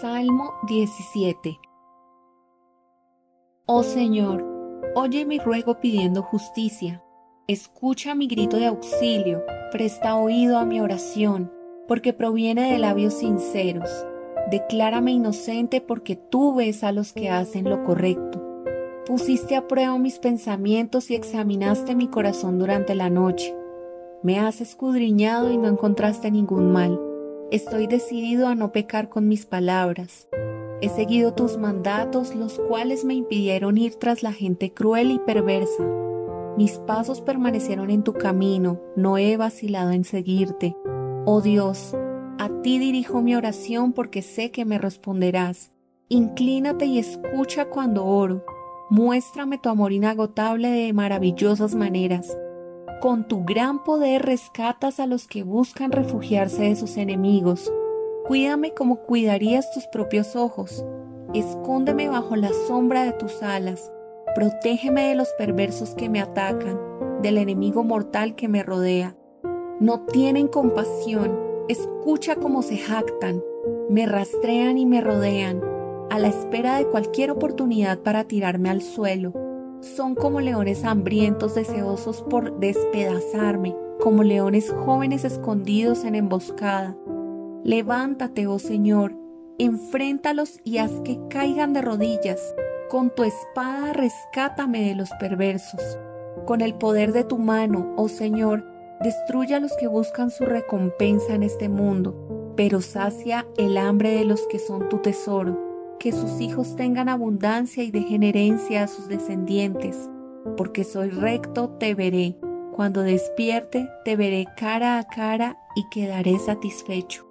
Salmo 17 Oh Señor, oye mi ruego pidiendo justicia. Escucha mi grito de auxilio, presta oído a mi oración, porque proviene de labios sinceros. Declárame inocente porque tú ves a los que hacen lo correcto. Pusiste a prueba mis pensamientos y examinaste mi corazón durante la noche. Me has escudriñado y no encontraste ningún mal Estoy decidido a no pecar con mis palabras. He seguido tus mandatos, los cuales me impidieron ir tras la gente cruel y perversa. Mis pasos permanecieron en tu camino, no he vacilado en seguirte. Oh Dios, a ti dirijo mi oración porque sé que me responderás. Inclínate y escucha cuando oro. Muéstrame tu amor inagotable de maravillosas maneras. Con tu gran poder rescatas a los que buscan refugiarse de sus enemigos. Cuídame como cuidarías tus propios ojos. Escóndeme bajo la sombra de tus alas. Protégeme de los perversos que me atacan, del enemigo mortal que me rodea. No tienen compasión. Escucha cómo se jactan. Me rastrean y me rodean, a la espera de cualquier oportunidad para tirarme al suelo son como leones hambrientos deseosos por despedazarme, como leones jóvenes escondidos en emboscada. Levántate, oh Señor, enfréntalos y haz que caigan de rodillas. Con tu espada rescátame de los perversos. Con el poder de tu mano, oh Señor, destruye a los que buscan su recompensa en este mundo, pero sacia el hambre de los que son tu tesoro que sus hijos tengan abundancia y dejen herencia a sus descendientes, porque soy recto, te veré. Cuando despierte, te veré cara a cara y quedaré satisfecho.